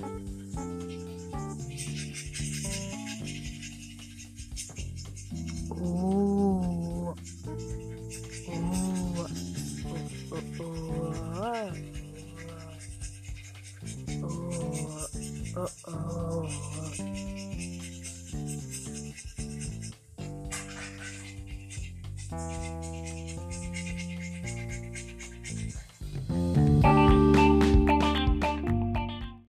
Oh, oh, oh. Ooh. Ooh. Ooh.